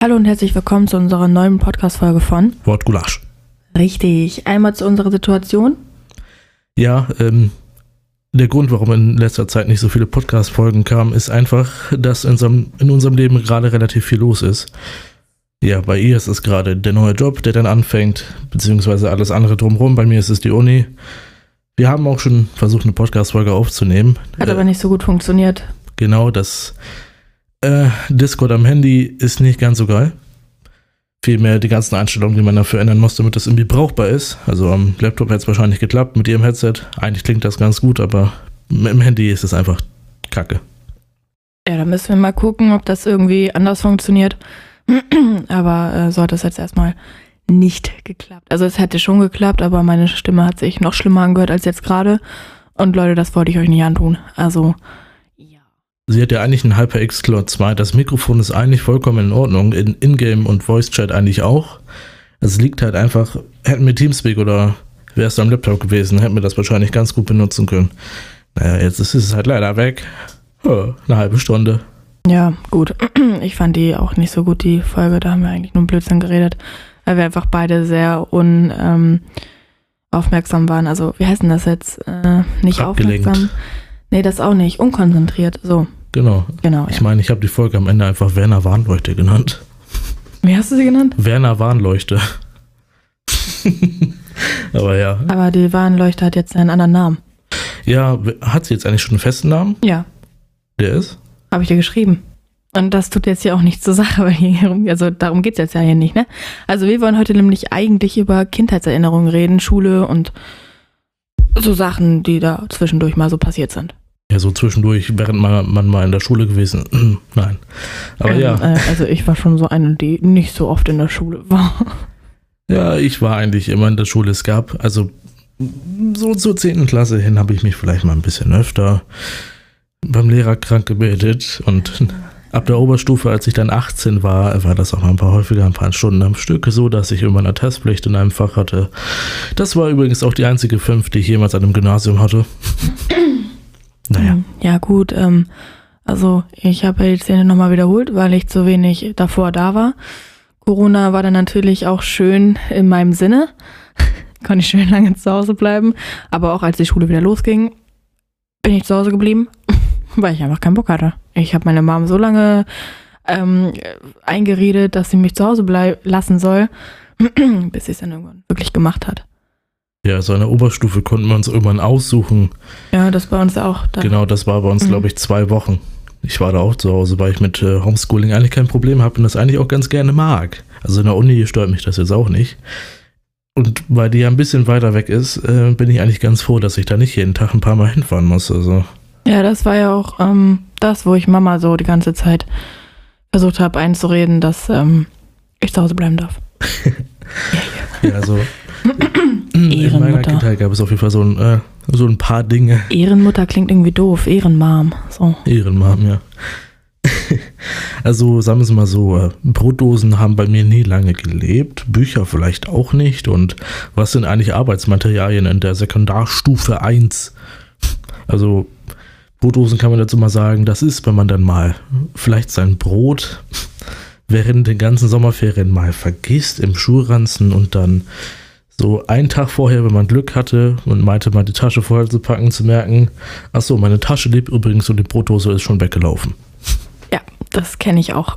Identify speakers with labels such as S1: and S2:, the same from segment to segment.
S1: Hallo und herzlich willkommen zu unserer neuen Podcast-Folge von
S2: Wortgulasch.
S1: Richtig. Einmal zu unserer Situation.
S2: Ja, ähm, der Grund, warum in letzter Zeit nicht so viele Podcast-Folgen kamen, ist einfach, dass in unserem, in unserem Leben gerade relativ viel los ist. Ja, bei ihr ist es gerade der neue Job, der dann anfängt, beziehungsweise alles andere drumherum. Bei mir ist es die Uni. Wir haben auch schon versucht, eine Podcast-Folge aufzunehmen.
S1: Hat
S2: Äh,
S1: aber nicht so gut funktioniert.
S2: Genau, das äh, Discord am Handy ist nicht ganz so geil. Vielmehr die ganzen Einstellungen, die man dafür ändern muss, damit das irgendwie brauchbar ist. Also am Laptop hätte es wahrscheinlich geklappt mit ihrem Headset. Eigentlich klingt das ganz gut, aber mit dem Handy ist es einfach kacke.
S1: Ja, da müssen wir mal gucken, ob das irgendwie anders funktioniert. aber äh, so hat das jetzt erstmal nicht geklappt. Also es hätte schon geklappt, aber meine Stimme hat sich noch schlimmer angehört als jetzt gerade. Und Leute, das wollte ich euch nicht antun. Also.
S2: Sie hat ja eigentlich einen HyperX Cloud 2. Das Mikrofon ist eigentlich vollkommen in Ordnung. In Ingame und Voice Chat eigentlich auch. Es liegt halt einfach, hätten wir Teamspeak oder wäre es am Laptop gewesen, hätten wir das wahrscheinlich ganz gut benutzen können. Naja, jetzt ist es halt leider weg. Eine halbe Stunde.
S1: Ja, gut. Ich fand die auch nicht so gut, die Folge. Da haben wir eigentlich nur Blödsinn geredet, weil wir einfach beide sehr un, ähm, aufmerksam waren. Also, wie heißt denn das jetzt? Äh, nicht
S2: Abgelenkt.
S1: aufmerksam. Nee, das auch nicht. Unkonzentriert. So,
S2: Genau.
S1: genau.
S2: Ich
S1: Ja.
S2: meine, ich habe die Folge am Ende einfach Werner Warnleuchte genannt.
S1: Wie hast du sie genannt?
S2: Werner Warnleuchte. Aber ja.
S1: Aber die Warnleuchte hat jetzt einen anderen Namen.
S2: Ja, hat sie jetzt eigentlich schon einen festen Namen?
S1: Ja,
S2: Der ist?
S1: habe ich dir geschrieben. Und das tut jetzt hier auch nichts zur Sache, weil hier, also darum geht's jetzt ja hier nicht, ne? Also wir wollen heute nämlich eigentlich über Kindheitserinnerungen reden, Schule und so Sachen, die da zwischendurch mal so passiert sind.
S2: Ja, so zwischendurch, während man, man mal in der Schule gewesen. Nein. Aber
S1: Ähm,
S2: ja.
S1: Äh, also ich war schon so eine, die nicht so oft in der Schule war.
S2: Ja, ich war eigentlich immer in der Schule. Es gab, also so zur 10. Klasse hin habe ich mich vielleicht mal ein bisschen öfter beim Lehrer krank gemeldet. Und ab der Oberstufe, als ich dann 18 war, war das auch mal ein paar häufiger, ein paar Stunden am Stück, so dass ich immer eine Testpflicht in einem Fach hatte. Das war übrigens auch die einzige 5, die ich jemals an einem Gymnasium hatte. Naja.
S1: Hm, Ja gut, ähm, also ich habe die Szene nochmal wiederholt, weil ich zu wenig davor da war. Corona war dann natürlich auch schön in meinem Sinne. Konnte ich schön lange zu Hause bleiben. Aber auch als die Schule wieder losging, bin ich zu Hause geblieben, weil ich einfach keinen Bock hatte. Ich habe meine Mom so lange ähm, eingeredet, dass sie mich zu Hause lassen soll, bis sie es dann irgendwann wirklich gemacht hat.
S2: Ja, so eine Oberstufe konnten wir uns irgendwann aussuchen.
S1: Ja, das bei uns auch. Da.
S2: Genau, das war bei uns,
S1: Mhm.
S2: glaube ich, zwei Wochen. Ich war da auch zu Hause, weil ich mit äh, Homeschooling eigentlich kein Problem habe und das eigentlich auch ganz gerne mag. Also in der Uni stört mich das jetzt auch nicht. Und weil die ja ein bisschen weiter weg ist, äh, bin ich eigentlich ganz froh, dass ich da nicht jeden Tag ein paar Mal hinfahren muss. Also,
S1: Ja, das war ja auch ähm, das, wo ich Mama so die ganze Zeit versucht habe einzureden, dass ähm, ich zu Hause bleiben darf.
S2: ja, also in meiner. Kindheit gab es auf jeden Fall so ein, äh, so ein paar Dinge.
S1: Ehrenmutter klingt irgendwie doof, Ehrenmam. So.
S2: Ehrenmam, ja. Also sagen wir es mal so, äh, Brotdosen haben bei mir nie lange gelebt, Bücher vielleicht auch nicht. Und was sind eigentlich Arbeitsmaterialien in der Sekundarstufe 1? Also Brotdosen kann man dazu mal sagen, das ist, wenn man dann mal vielleicht sein Brot während den ganzen Sommerferien mal vergisst im Schulranzen und dann so einen Tag vorher, wenn man Glück hatte und meinte, mal die Tasche voll zu packen, zu merken, ach so, meine Tasche lebt übrigens und die Brotdose ist schon weggelaufen.
S1: Ja, das kenne ich auch.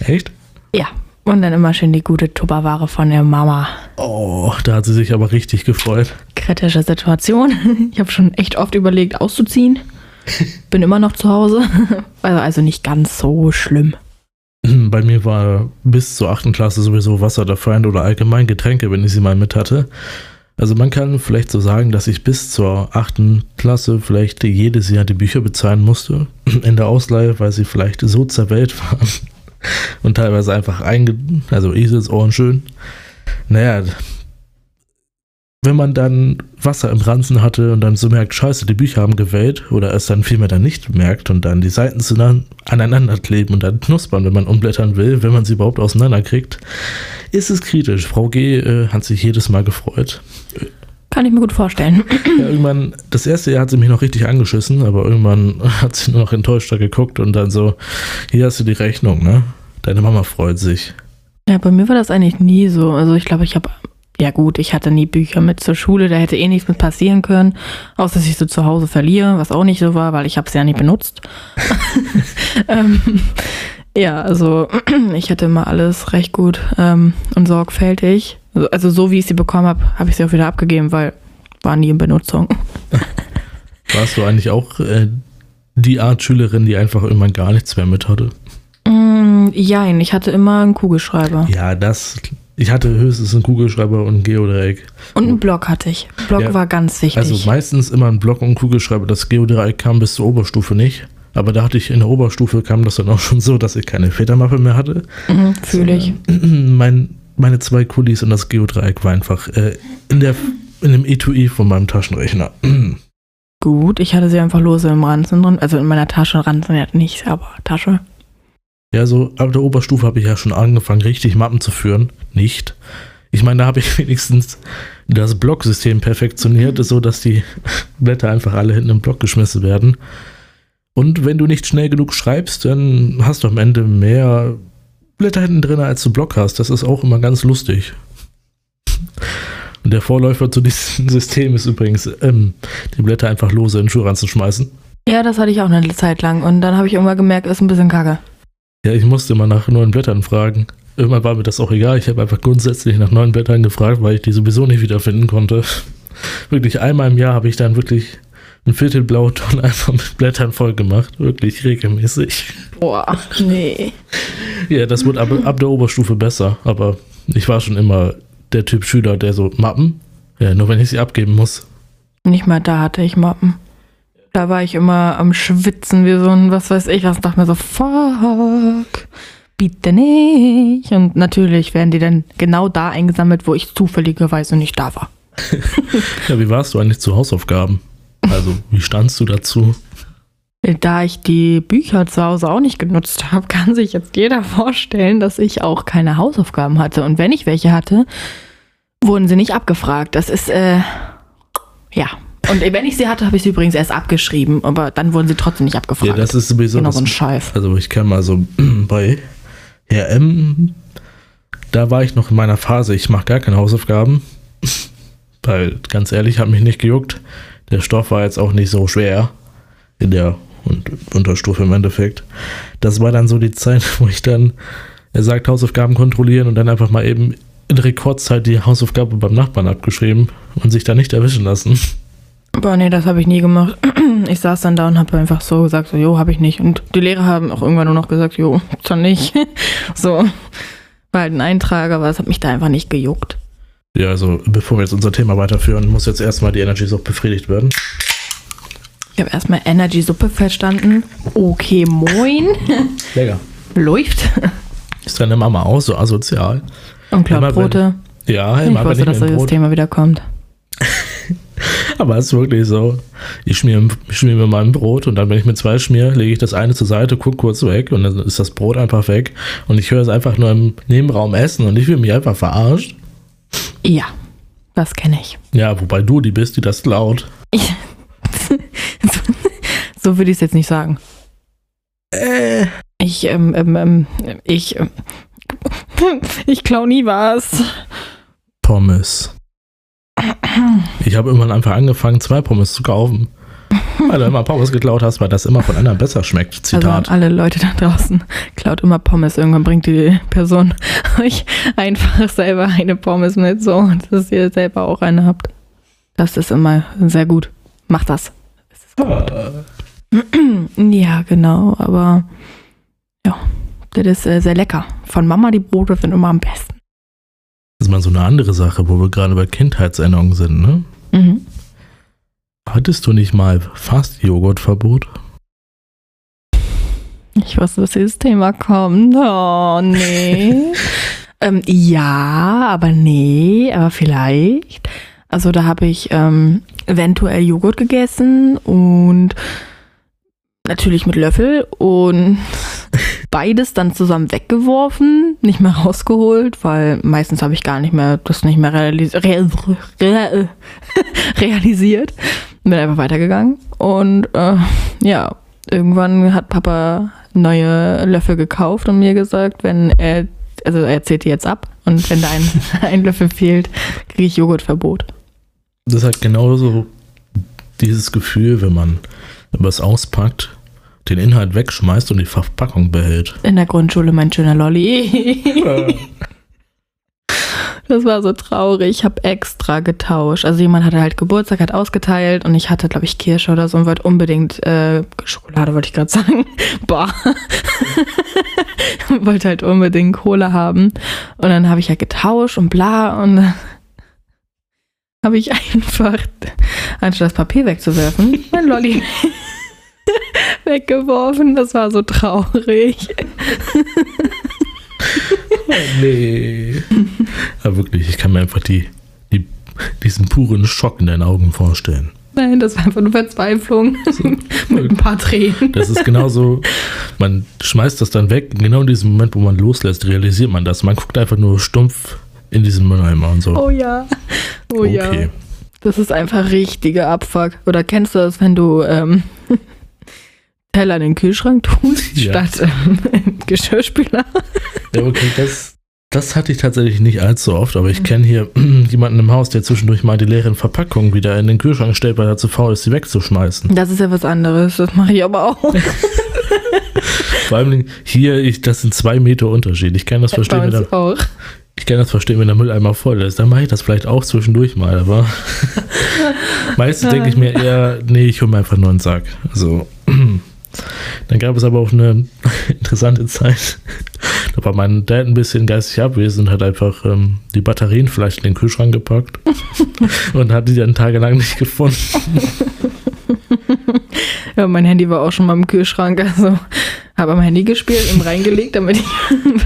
S2: Echt?
S1: Ja. Und dann immer schön die gute Tupperware von der Mama.
S2: Oh, da hat sie sich aber richtig gefreut.
S1: Kritische Situation. Ich habe schon echt oft überlegt, auszuziehen. Bin immer noch zu Hause. Also nicht ganz so schlimm.
S2: Bei mir war bis zur 8. Klasse sowieso Wasser der Feind oder allgemein Getränke, wenn ich sie mal mit hatte. Also man kann vielleicht so sagen, dass ich bis zur 8. Klasse vielleicht jedes Jahr die Bücher bezahlen musste. In der Ausleihe, weil sie vielleicht so zerwellt waren. Und teilweise einfach einge... Also Eselsohren schön. Naja, wenn man dann Wasser im Ranzen hatte und dann so merkt, scheiße, die Bücher haben gewellt oder es dann vielmehr dann nicht merkt und dann die Seiten zueinander- aneinander kleben und dann knuspern, wenn man umblättern will, wenn man sie überhaupt auseinanderkriegt, ist es kritisch. Frau G. Äh, hat sich jedes Mal gefreut.
S1: Kann ich mir gut vorstellen.
S2: Ja, irgendwann, das erste Jahr hat sie mich noch richtig angeschissen, aber irgendwann hat sie nur noch enttäuschter geguckt und dann so, hier hast du die Rechnung, ne? Deine Mama freut sich.
S1: Ja, bei mir war das eigentlich nie so. Also ich glaube, ich habe, ja gut, ich hatte nie Bücher mit zur Schule, da hätte eh nichts mit passieren können, außer dass ich so zu Hause verliere, was auch nicht so war, weil ich habe es ja nie benutzt. ähm, ja, also ich hatte immer alles recht gut ähm, und sorgfältig. Also, also so wie ich sie bekommen habe, habe ich sie auch wieder abgegeben, weil war nie in Benutzung.
S2: Warst du eigentlich auch äh, die Art Schülerin, die einfach irgendwann gar nichts mehr mit hatte?
S1: Mm, jein, ich hatte immer einen Kugelschreiber.
S2: Ja, das. Ich hatte höchstens einen Kugelschreiber und ein Geodreieck.
S1: Und einen Block hatte ich. Block
S2: Ja,
S1: war ganz wichtig.
S2: Also meistens immer ein Block und ein Kugelschreiber. Das Geodreieck kam bis zur Oberstufe nicht. Aber da hatte ich in der Oberstufe kam das dann auch schon so, dass ich keine Federmappe mehr hatte.
S1: mhm, Fühle ich.
S2: Mein, meine zwei Kulis und das Geodreieck war einfach äh, in, der, in dem Etui von meinem Taschenrechner.
S1: Gut, ich hatte sie einfach lose im Ranzen drin. Also in meiner Tasche, Ranzen ja nicht, aber Tasche.
S2: Ja, so ab der Oberstufe habe ich ja schon angefangen, richtig Mappen zu führen. Nicht. Ich meine, da habe ich wenigstens das Blocksystem perfektioniert, so dass die Blätter einfach alle hinten im Block geschmissen werden. Und wenn du nicht schnell genug schreibst, dann hast du am Ende mehr Blätter hinten drin, als du Block hast. Das ist auch immer ganz lustig. Und der Vorläufer zu diesem System ist übrigens, ähm, die Blätter einfach lose in den Schuhranzen schmeißen.
S1: Ja, das hatte ich auch eine Zeit lang. Und dann habe ich irgendwann gemerkt, ist ein bisschen kacke.
S2: Ja, ich musste immer nach neuen Blättern fragen. Irgendwann war mir das auch egal. Ich habe einfach grundsätzlich nach neuen Blättern gefragt, weil ich die sowieso nicht wiederfinden konnte. Wirklich einmal im Jahr habe ich dann wirklich ein Viertel Blauton einfach mit Blättern voll gemacht. Wirklich regelmäßig.
S1: Boah, nee.
S2: Ja, das wird ab, ab der Oberstufe besser. Aber ich war schon immer der Typ Schüler, der so Mappen, ja, nur wenn ich sie abgeben muss.
S1: Nicht mal da hatte ich Mappen. Da war ich immer am Schwitzen wie so ein, was weiß ich, was dachte mir so, fuck, bitte nicht. Und natürlich werden die dann genau da eingesammelt, wo ich zufälligerweise nicht da war.
S2: Ja, wie warst du eigentlich zu Hausaufgaben? Also, wie standst du dazu?
S1: Da ich die Bücher zu Hause auch nicht genutzt habe, kann sich jetzt jeder vorstellen, dass ich auch keine Hausaufgaben hatte. Und wenn ich welche hatte, wurden sie nicht abgefragt. Das ist, äh, ja. Und wenn ich sie hatte, habe ich sie übrigens erst abgeschrieben, aber dann wurden sie trotzdem nicht abgefragt.
S2: Ja, das ist sowieso
S1: genau so ein Scheiß.
S2: Also ich kann mal so bei Herr M, da war ich noch in meiner Phase, ich mache gar keine Hausaufgaben, weil ganz ehrlich, hat mich nicht gejuckt. Der Stoff war jetzt auch nicht so schwer in der Unterstufe im Endeffekt. Das war dann so die Zeit, wo ich dann, er sagt Hausaufgaben kontrollieren und dann einfach mal eben in Rekordzeit die Hausaufgabe beim Nachbarn abgeschrieben und sich da nicht erwischen lassen.
S1: Boah, nee, das habe ich nie gemacht. Ich saß dann da und habe einfach so gesagt, so, jo, habe ich nicht. Und die Lehrer haben auch irgendwann nur noch gesagt, jo, dann nicht. So, war halt ein Eintrag, aber es hat mich da einfach nicht gejuckt.
S2: Ja, also bevor wir jetzt unser Thema weiterführen, muss jetzt erstmal die Energy Sucht befriedigt werden.
S1: Ich habe erstmal Energy-Suppe verstanden. Okay, moin.
S2: Lecker.
S1: Läuft.
S2: Ist deine Mama auch so asozial?
S1: Und
S2: wenn-
S1: Brote.
S2: Ja,
S1: Ich
S2: immer
S1: wusste,
S2: ich
S1: dass
S2: mir ein
S1: das
S2: Brot,
S1: Thema wieder kommt.
S2: Aber es ist wirklich so. Ich schmier, ich schmier mir mein Brot und dann, wenn ich mir zwei schmier, lege ich das eine zur Seite, guck kurz weg und dann ist das Brot einfach weg. Und ich höre es einfach nur im Nebenraum essen und ich will mich einfach verarscht.
S1: Ja, das kenne ich.
S2: Ja, wobei du die bist, die das klaut.
S1: so würde ich es jetzt nicht sagen.
S2: Äh.
S1: Ich, ähm, ähm, ähm, ich, ähm, ich klau nie was.
S2: Pommes. Ich habe irgendwann einfach angefangen, zwei Pommes zu kaufen. Weil du immer Pommes geklaut hast, weil das immer von anderen besser schmeckt.
S1: Also
S2: Zitat.
S1: alle Leute da draußen, klaut immer Pommes. Irgendwann bringt die Person euch einfach selber eine Pommes mit, so, dass ihr selber auch eine habt. Das ist immer sehr gut. Macht das. Gut. Ja, genau, aber ja, das ist äh, sehr lecker. Von Mama die Brote sind immer am besten.
S2: Das ist mal so eine andere Sache, wo wir gerade bei Kindheitserinnerungen sind, ne?
S1: Mhm.
S2: Hattest du nicht mal fast Joghurtverbot?
S1: Ich wusste, dass dieses Thema kommt. Oh, nee. ähm, ja, aber nee, aber vielleicht. Also da habe ich ähm, eventuell Joghurt gegessen und natürlich mit Löffel und beides dann zusammen weggeworfen, nicht mehr rausgeholt, weil meistens habe ich gar nicht mehr das nicht mehr realis real real realisiert. Bin einfach weitergegangen und äh, ja, irgendwann hat Papa neue Löffel gekauft und mir gesagt, wenn er, also er zählt die jetzt ab und wenn da ein, ein Löffel fehlt, kriege ich Joghurtverbot.
S2: Das ist halt genauso dieses Gefühl, wenn man was auspackt, den Inhalt wegschmeißt und die Verpackung behält.
S1: In der Grundschule mein schöner Lolli. Das war so traurig. Ich habe extra getauscht. Also jemand hatte halt Geburtstag, hat ausgeteilt und ich hatte, glaube ich, Kirsche oder so und wollte unbedingt äh, Schokolade, wollte ich gerade sagen. Boah. wollte halt unbedingt Cola haben. Und dann habe ich ja getauscht und bla und dann habe ich einfach, anstatt das Papier wegzuwerfen, mein Lolli weggeworfen. Das war so traurig.
S2: Oh, nee. Ja, wirklich, ich kann mir einfach die, die, diesen puren Schock in deinen Augen vorstellen.
S1: Nein, das war einfach nur Verzweiflung. Mit ein paar Tränen.
S2: Das ist genauso, man schmeißt das dann weg. Genau in diesem Moment, wo man loslässt, realisiert man das. Man guckt einfach nur stumpf in diesen Mülleimer und so.
S1: Oh ja. Oh ja.
S2: Okay.
S1: Das ist einfach richtiger Abfuck. Oder kennst du das, wenn du ähm, Teller in den Kühlschrank tust,
S2: Ja.
S1: statt ähm, im Geschirrspüler?
S2: Ja, okay, das, das hatte ich tatsächlich nicht allzu oft, aber ich kenne hier jemanden im Haus, der zwischendurch mal die leeren Verpackungen wieder in den Kühlschrank stellt, weil er zu faul ist, sie wegzuschmeißen.
S1: Das ist ja was anderes. Das mache ich aber auch.
S2: Vor allem hier, ich, das sind zwei Meter Unterschied. Ich kann das verstehen, wenn der,
S1: auch.
S2: ich kann das verstehen, wenn der Mülleimer voll ist. Dann mache ich das vielleicht auch zwischendurch mal, aber meistens denke ich mir eher, nee, ich hole mir einfach nur einen Sack. Also, dann gab es aber auch eine interessante Zeit. Da war mein Dad ein bisschen geistig abwesend und hat einfach ähm, die Batterien vielleicht in den Kühlschrank gepackt und hat die dann tagelang nicht gefunden.
S1: Ja, mein Handy war auch schon mal im Kühlschrank. Also habe am Handy gespielt, ihm reingelegt, damit ich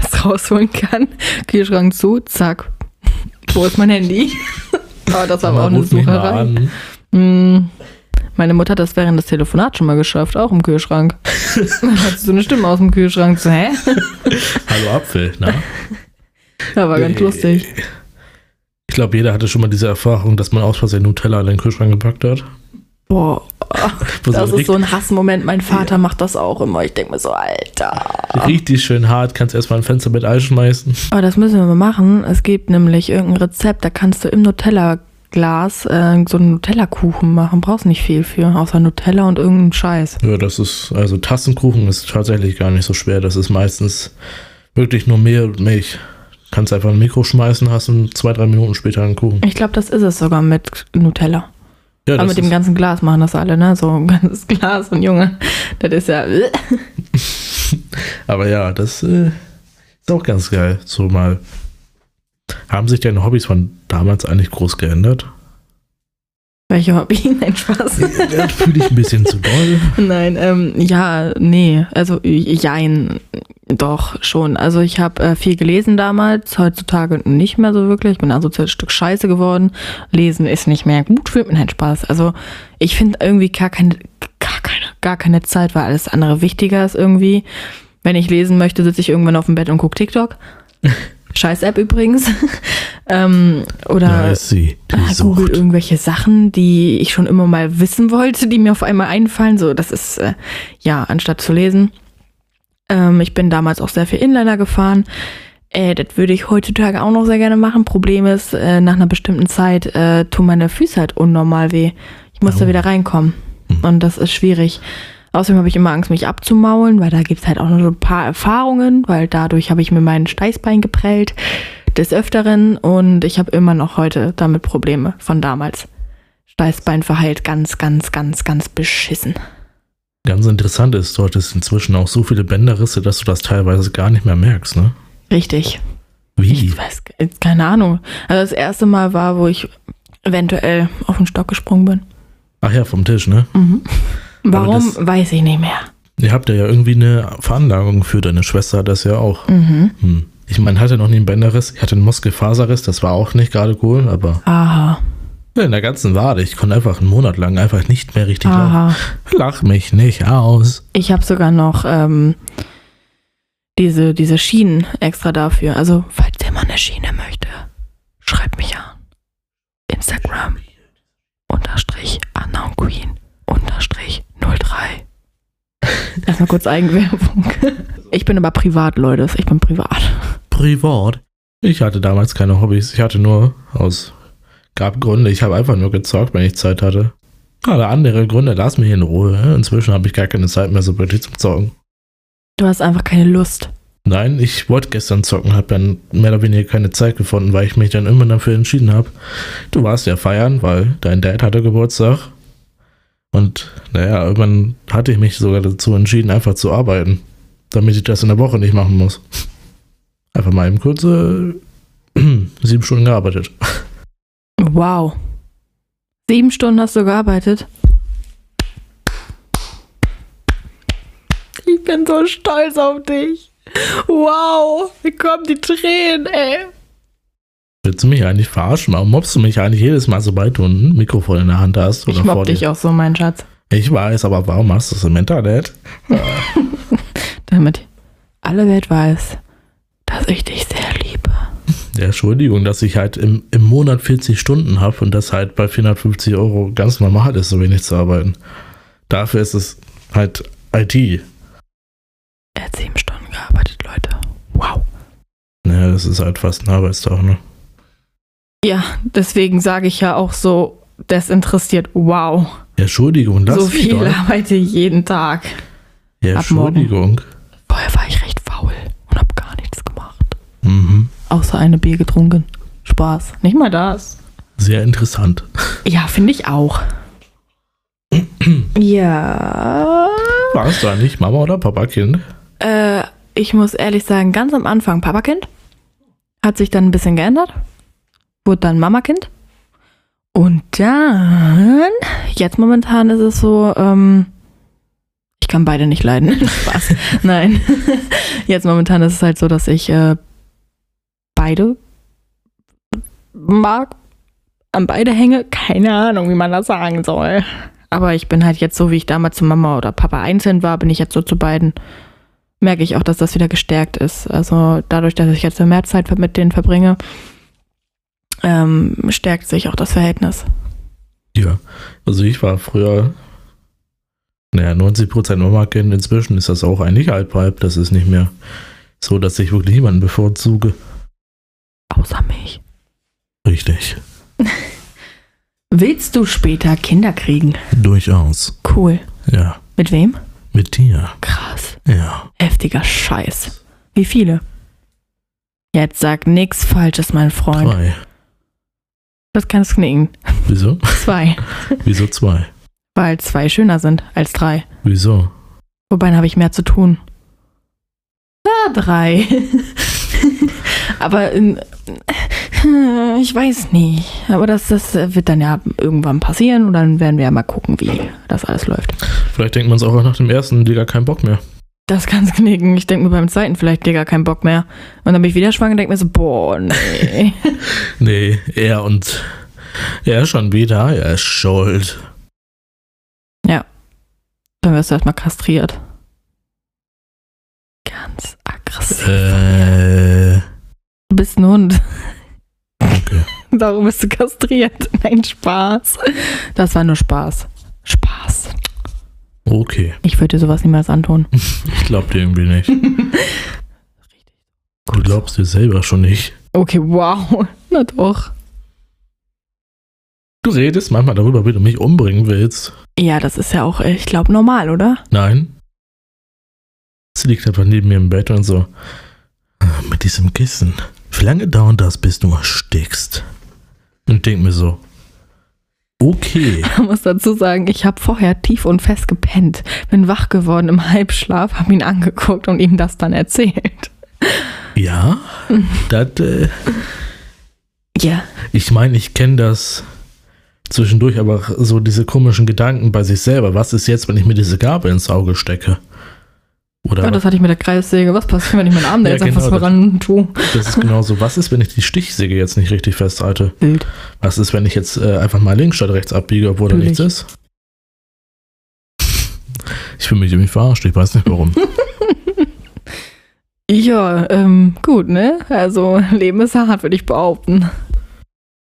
S1: was rausholen kann. Kühlschrank zu, zack. Wo ist mein Handy? Aber das war aber auch eine Sucherei. Hm. Meine Mutter hat das während des Telefonats schon mal geschafft, auch im Kühlschrank. Dann hat sie so eine Stimme aus dem Kühlschrank. So, hä?
S2: Hallo Apfel, na?
S1: Ja, war ganz lustig.
S2: Ich glaube, jeder hatte schon mal diese Erfahrung, dass man aus Versehen Nutella in den Kühlschrank gepackt hat.
S1: Boah, das ist so ein Hassmoment. Mein Vater macht das auch immer. Ich denke mir so, Alter.
S2: Richtig schön hart, kannst erstmal ein Fenster mit Eis schmeißen.
S1: Aber das müssen wir mal machen. Es gibt nämlich irgendein Rezept, da kannst du im Nutella-Glas äh, so einen Nutella-Kuchen machen. Brauchst nicht viel für, außer Nutella und irgendeinen Scheiß.
S2: Ja, das ist, also Tassenkuchen ist tatsächlich gar nicht so schwer. Das ist meistens wirklich nur Mehl und Milch. Kannst einfach in ein Mikro schmeißen, hast und zwei, drei Minuten später einen Kuchen.
S1: Ich glaube, das ist es sogar mit Nutella.
S2: Ja,
S1: Aber mit dem ganzen Glas machen das alle, ne? So ein ganzes Glas und Junge, das ist ja.
S2: aber ja, das äh, ist auch ganz geil. So mal. Haben sich deine Hobbys von damals eigentlich groß geändert?
S1: Welche Hobby? Nein, Spaß.
S2: Ja, fühle ich ein bisschen zu doll.
S1: Nein, ähm, ja, nee, also jein, doch schon. Also ich habe äh, viel gelesen damals, heutzutage nicht mehr so wirklich. Ich bin also ein Stück Scheiße geworden. Lesen ist nicht mehr gut für Nein, Spaß. Also ich finde irgendwie gar keine, gar keine, gar keine Zeit, weil alles andere wichtiger ist irgendwie. Wenn ich lesen möchte, sitze ich irgendwann auf dem Bett und gucke TikTok. Scheiß App übrigens. ähm, oder
S2: Da ist sie,
S1: Ah, Google irgendwelche Sachen, die ich schon immer mal wissen wollte, die mir auf einmal einfallen. So, das ist, äh, ja, anstatt zu lesen. Ähm, ich bin damals auch sehr viel Inliner gefahren. Äh, das würde ich heutzutage auch noch sehr gerne machen. Problem ist, äh, nach einer bestimmten Zeit äh, tun meine Füße halt unnormal weh. Ich muss da
S2: Au.
S1: wieder reinkommen.
S2: Hm.
S1: Und das ist schwierig. Außerdem habe ich immer Angst, mich abzumaulen, weil da gibt es halt auch noch so ein paar Erfahrungen, weil dadurch habe ich mir mein Steißbein geprellt des Öfteren und ich habe immer noch heute damit Probleme von damals. Steißbein verheilt ganz, ganz, ganz, ganz beschissen.
S2: Ganz interessant ist, du hattest inzwischen auch so viele Bänderrisse, dass du das teilweise gar nicht mehr merkst, ne?
S1: Richtig.
S2: Wie?
S1: Ich weiß, keine Ahnung. Also das erste Mal war, wo ich eventuell auf den Stock gesprungen bin.
S2: Ach ja, vom Tisch, ne?
S1: Warum,
S2: das-
S1: weiß ich nicht mehr.
S2: Ihr habt ja irgendwie eine Veranlagung für deine Schwester, das ja auch.
S1: Mhm.
S2: Hm. Ich meine, hatte noch nie einen Bänderriss, ich hatte einen Muskelfaserriss, das war auch nicht gerade cool, aber
S1: Aha,
S2: in der ganzen Wade, ich konnte einfach einen Monat lang einfach nicht mehr richtig laufen.
S1: aha.
S2: Lach mich nicht aus.
S1: Ich habe sogar noch ähm, diese, diese Schienen extra dafür. Also, falls jemand eine Schiene möchte, schreibt mich an. Instagram unterstrich Unknown Queen unterstrich 03. Erstmal kurz Eigenwerbung. Ich bin aber privat, Leute. Ich bin privat.
S2: Privat. Ich hatte damals keine Hobbys. Ich hatte nur aus gab Gründe. Ich habe einfach nur gezockt, wenn ich Zeit hatte. Alle andere Gründe, lass mich in Ruhe. Inzwischen habe ich gar keine Zeit mehr so wirklich zum Zocken.
S1: Du hast einfach keine Lust.
S2: Nein, ich wollte gestern zocken, habe dann mehr oder weniger keine Zeit gefunden, weil ich mich dann immer dafür entschieden habe. Du warst ja feiern, weil dein Dad hatte Geburtstag. Und naja, irgendwann hatte ich mich sogar dazu entschieden, einfach zu arbeiten, damit ich das in der Woche nicht machen muss. Einfach mal eben kurze sieben Stunden gearbeitet.
S1: Wow. Sieben Stunden hast du gearbeitet? Ich bin so stolz auf dich. Wow, mir kommen die Tränen, ey.
S2: Willst du mich eigentlich verarschen? Warum mobst du mich eigentlich jedes Mal, sobald du ein Mikrofon in der Hand hast?
S1: Oder ich mobb dich auch so, mein Schatz.
S2: Ich weiß, aber warum machst du es im Internet?
S1: Damit alle Welt weiß, dass ich dich sehr liebe.
S2: Ja, Entschuldigung, dass ich halt im, im Monat 40 Stunden habe und das halt bei 450 Euro ganz normal ist, so wenig zu arbeiten. Dafür ist es halt IT.
S1: Er hat sieben Stunden gearbeitet, Leute. Wow.
S2: Naja, das ist halt fast ein Arbeitstag, ne?
S1: Ja, deswegen sage ich ja auch so desinteressiert, wow.
S2: Entschuldigung, das
S1: So viel
S2: doch.
S1: arbeite ich jeden Tag.
S2: Ja. Entschuldigung.
S1: Vorher war ich recht faul und habe gar nichts gemacht.
S2: Mhm.
S1: Außer eine Bier getrunken. Spaß. Nicht mal das.
S2: Sehr interessant.
S1: Ja, finde ich auch. ja.
S2: Warst du eigentlich Mama oder Papa-Kind?
S1: Äh, ich muss ehrlich sagen, ganz am Anfang Papakind. Hat sich dann ein bisschen geändert. Wurde dann Mamakind. Und dann, jetzt momentan ist es so, ähm, ich kann beide nicht leiden. Spaß. Nein. Jetzt momentan ist es halt so, dass ich äh, beide mag, an beide hänge. Keine Ahnung, wie man das sagen soll. Aber ich bin halt jetzt so, wie ich damals zu Mama oder Papa einzeln war, bin ich jetzt so zu beiden. Merke ich auch, dass das wieder gestärkt ist. Also dadurch, dass ich jetzt mehr Zeit mit denen verbringe, ähm, stärkt sich auch das Verhältnis.
S2: Ja. Also ich war früher, naja, 90% Mama-Kind. Inzwischen ist das auch eigentlich halb-halb. Das ist nicht mehr so, dass ich wirklich jemanden bevorzuge.
S1: Außer mich.
S2: Richtig.
S1: Willst du später Kinder kriegen?
S2: Durchaus.
S1: Cool.
S2: Ja.
S1: Mit wem?
S2: Mit dir.
S1: Krass.
S2: Ja.
S1: Heftiger Scheiß. Wie viele? Jetzt sag nix Falsches, mein Freund.
S2: Drei.
S1: Das kannst knicken.
S2: Wieso?
S1: Zwei.
S2: Wieso zwei?
S1: Weil zwei schöner sind als drei.
S2: Wieso?
S1: Wobei dann habe ich mehr zu tun. Ah, drei. Aber in, ich weiß nicht. Aber das, das wird dann ja irgendwann passieren und dann werden wir ja mal gucken, wie das alles läuft.
S2: Vielleicht denkt man es auch nach dem ersten Digga keinen Bock mehr.
S1: Das kann's knicken. Ich denke mir beim zweiten vielleicht, Digga, keinen Bock mehr. Und dann bin ich wieder schwanger und denke mir so, boah, nee.
S2: Nee, er und er schon wieder, er ist schuld.
S1: dann wirst du erstmal kastriert. Ganz aggressiv.
S2: Äh,
S1: Du bist ein Hund.
S2: okay.
S1: Darum bist du kastriert. Nein, Spaß. Das war nur Spaß. Spaß.
S2: Okay.
S1: Ich würde dir sowas niemals antun.
S2: Ich glaub dir irgendwie nicht. Du glaubst dir selber schon nicht.
S1: Okay, wow. Na doch.
S2: Du redest manchmal darüber, wie du mich umbringen willst.
S1: Ja, das ist ja auch, äh, ich glaube, normal, oder?
S2: Nein. Sie liegt einfach neben mir im Bett und so. "Ah, Mit diesem Kissen. Wie lange dauert das, bis du erstickst? Und denk mir so. Okay.
S1: Ich muss dazu sagen, ich habe vorher tief und fest gepennt. Bin wach geworden im Halbschlaf, habe ihn angeguckt und ihm das dann erzählt.
S2: Ja. Das, äh,
S1: Ja.
S2: ich meine, ich kenne das zwischendurch, aber so diese komischen Gedanken bei sich selber. Was ist jetzt, wenn ich mir diese Gabel ins Auge stecke? Oder
S1: Ja, das hatte ich mit der Kreissäge. Was passiert, wenn ich meinen Arm da
S2: Ja,
S1: jetzt einfach
S2: genau,
S1: so ran tue?
S2: das ist genauso. Was ist, wenn ich die Stichsäge jetzt nicht richtig festhalte?
S1: Wild.
S2: Was ist, wenn ich jetzt äh, einfach mal links statt rechts abbiege, obwohl da nichts ist? Ich fühle mich irgendwie verarscht, ich weiß nicht warum.
S1: Ja, ähm, gut, ne? Also, Leben ist hart, würde ich behaupten.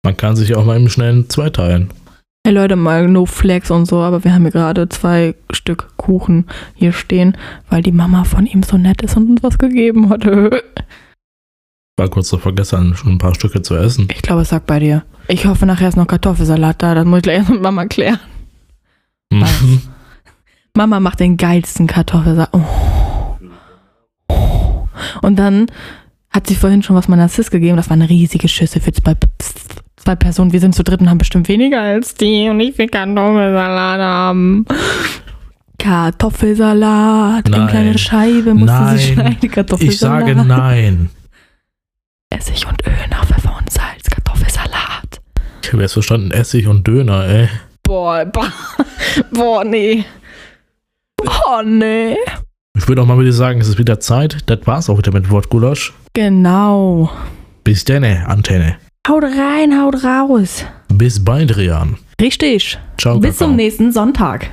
S2: Man kann sich auch mal im Schnellen zweiteilen.
S1: Hey Leute, mal no flex und so, aber wir haben hier gerade zwei Stück Kuchen hier stehen, weil die Mama von ihm so nett ist und uns was gegeben hat.
S2: War kurz davor gestern schon ein paar Stücke zu essen.
S1: Ich glaube, es sagt bei dir. Ich hoffe, nachher ist noch Kartoffelsalat da. Das muss ich gleich erst mit Mama klären. Was? Mama macht den geilsten Kartoffelsalat. Oh. Oh. Und dann hat sie vorhin schon was meiner Sis gegeben. Das war eine riesige Schüssel für zwei, zwei Personen. Wir sind zu dritt und haben bestimmt weniger als die. Und ich will Kartoffelsalat haben. Kartoffelsalat.
S2: Nein.
S1: In kleine Scheibe musste
S2: Nein.
S1: sie schneiden. Kartoffelsalat.
S2: Ich sage nein.
S1: Essig und Öl nach Pfeffer und Salz. Kartoffelsalat.
S2: Ich habe jetzt verstanden, Essig und Döner, ey.
S1: Boah, boah, boah, nee. Oh, nee.
S2: Ich würde auch mal wieder sagen, es ist wieder Zeit. Das war's auch wieder mit Wortgulasch.
S1: Genau.
S2: Bis denne, Antenne.
S1: Haut rein, haut raus.
S2: Bis bald, Rian.
S1: Richtig.
S2: Ciao,
S1: Bis
S2: Kakao.
S1: zum nächsten Sonntag.